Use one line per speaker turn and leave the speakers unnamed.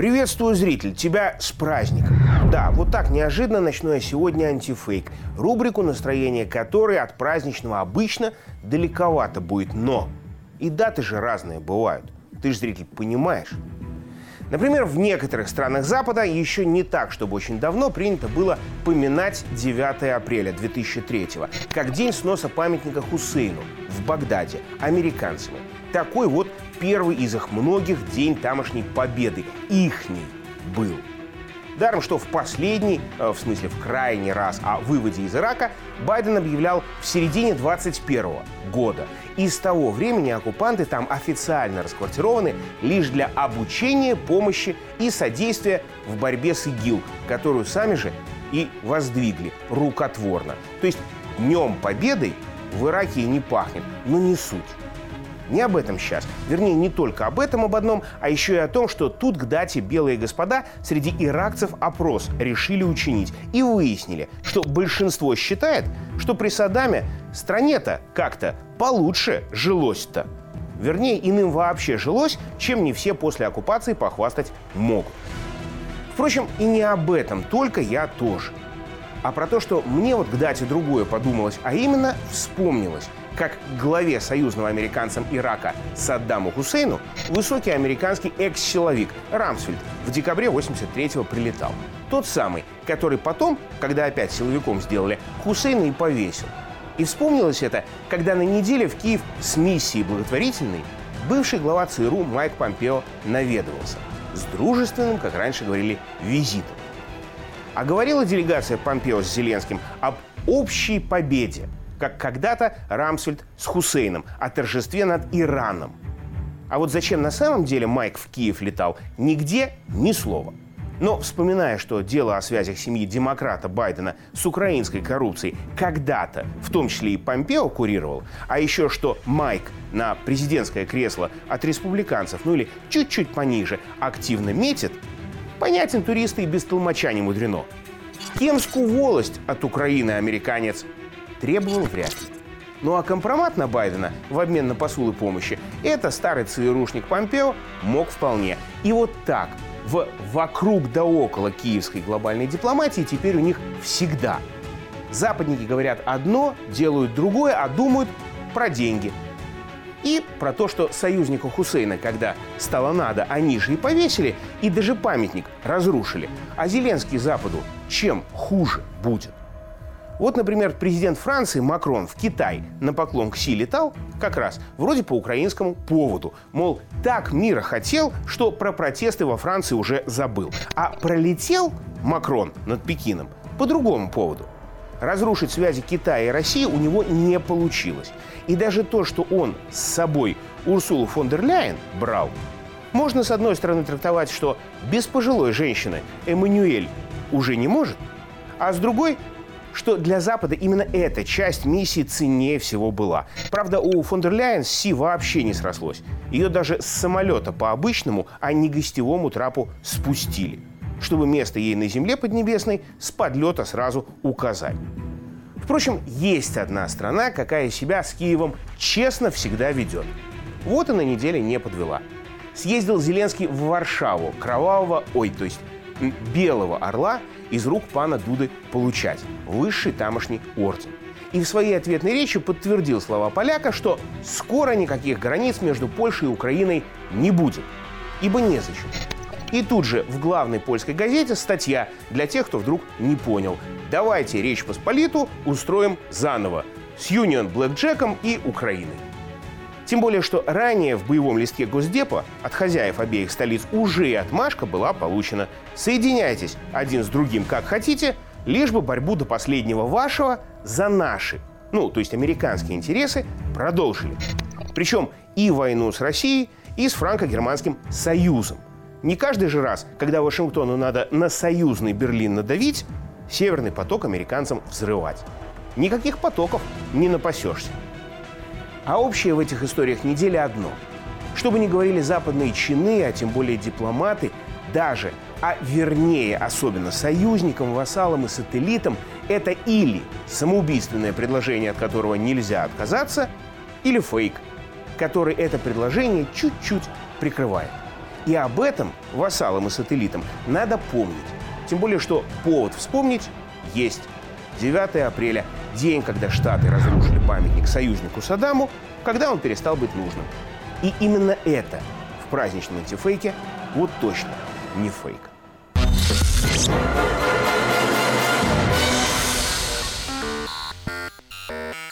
Приветствую, зритель! Тебя с праздником! Да, вот так неожиданно начну я сегодня антифейк. Рубрику, настроение которой от праздничного обычно далековато будет, но и даты же разные бывают. Ты же, зритель, понимаешь. Например, в некоторых странах Запада еще не так, чтобы очень давно принято было поминать 9 апреля 2003 как день сноса памятника Хусейну в Багдаде американцами. Такой вот первый из их многих день тамошней победы. Ихний был. Даром, что в последний, э, в смысле в крайний раз о выводе из Ирака Байден объявлял в середине 21 года. И с того времени оккупанты там официально расквартированы лишь для обучения, помощи и содействия в борьбе с ИГИЛ, которую сами же и воздвигли рукотворно. То есть днем победы в Ираке и не пахнет, но не суть. Не об этом сейчас. Вернее, не только об этом, об одном, а еще и о том, что тут к дате белые господа среди иракцев опрос решили учинить. И выяснили, что большинство считает, что при Саддаме стране-то как-то получше жилось-то. Вернее, иным вообще жилось, чем не все после оккупации похвастать могут. Впрочем, и не об этом только я тоже. А про то, что мне вот к дате другое подумалось, а именно вспомнилось – как главе союзного американцам Ирака Саддаму Хусейну высокий американский экс-силовик Рамсфельд в декабре 83-го прилетал. Тот самый, который потом, когда опять силовиком сделали, Хусейна и повесил. И вспомнилось это, когда на неделе в Киев с миссией благотворительной бывший глава ЦРУ Майк Помпео наведывался. С дружественным, как раньше говорили, визитом. А говорила делегация Помпео с Зеленским об общей победе – как когда-то Рамсфельд с Хусейном о торжестве над Ираном. А вот зачем на самом деле Майк в Киев летал, нигде ни слова. Но вспоминая, что дело о связях семьи демократа Байдена с украинской коррупцией когда-то, в том числе и Помпео, курировал, а еще что Майк на президентское кресло от республиканцев, ну или чуть-чуть пониже, активно метит, понятен туристы и без толмача не мудрено. Кемскую волость от Украины американец требовал вряд ли. Ну а компромат на Байдена в обмен на посулы помощи это старый ЦРУшник Помпео мог вполне. И вот так, в вокруг да около киевской глобальной дипломатии теперь у них всегда. Западники говорят одно, делают другое, а думают про деньги. И про то, что союзника Хусейна, когда стало надо, они же и повесили, и даже памятник разрушили. А Зеленский Западу чем хуже будет? Вот, например, президент Франции Макрон в Китай на поклон к Си летал как раз вроде по украинскому поводу. Мол, так мира хотел, что про протесты во Франции уже забыл. А пролетел Макрон над Пекином по другому поводу. Разрушить связи Китая и России у него не получилось. И даже то, что он с собой Урсулу фон дер Ляйен брал, можно, с одной стороны, трактовать, что без пожилой женщины Эммануэль уже не может, а с другой что для Запада именно эта часть миссии ценнее всего была. Правда, у фон дер Ляйен Си вообще не срослось. Ее даже с самолета по обычному, а не гостевому трапу спустили, чтобы место ей на земле поднебесной с подлета сразу указать. Впрочем, есть одна страна, какая себя с Киевом честно всегда ведет. Вот и на неделе не подвела. Съездил Зеленский в Варшаву, кровавого, ой, то есть белого орла из рук пана Дуды получать. Высший тамошний орден. И в своей ответной речи подтвердил слова поляка, что скоро никаких границ между Польшей и Украиной не будет. Ибо незачем. И тут же в главной польской газете статья для тех, кто вдруг не понял. Давайте Речь Посполиту устроим заново с Юнион Блэкджеком и Украиной. Тем более, что ранее в боевом листке Госдепа от хозяев обеих столиц уже отмашка была получена. Соединяйтесь один с другим как хотите, лишь бы борьбу до последнего вашего за наши, ну, то есть американские интересы, продолжили. Причем и войну с Россией, и с франко-германским союзом. Не каждый же раз, когда Вашингтону надо на союзный Берлин надавить, Северный поток американцам взрывать. Никаких потоков не напасешься. А общее в этих историях недели одно. Что бы ни говорили западные чины, а тем более дипломаты, даже, а вернее особенно союзникам, вассалам и сателлитам, это или самоубийственное предложение, от которого нельзя отказаться, или фейк, который это предложение чуть-чуть прикрывает. И об этом вассалам и сателлитам надо помнить. Тем более, что повод вспомнить есть. 9 апреля – день, когда Штаты разрушили памятник союзнику Саддаму, когда он перестал быть нужным. И именно это в праздничном антифейке вот точно не фейк.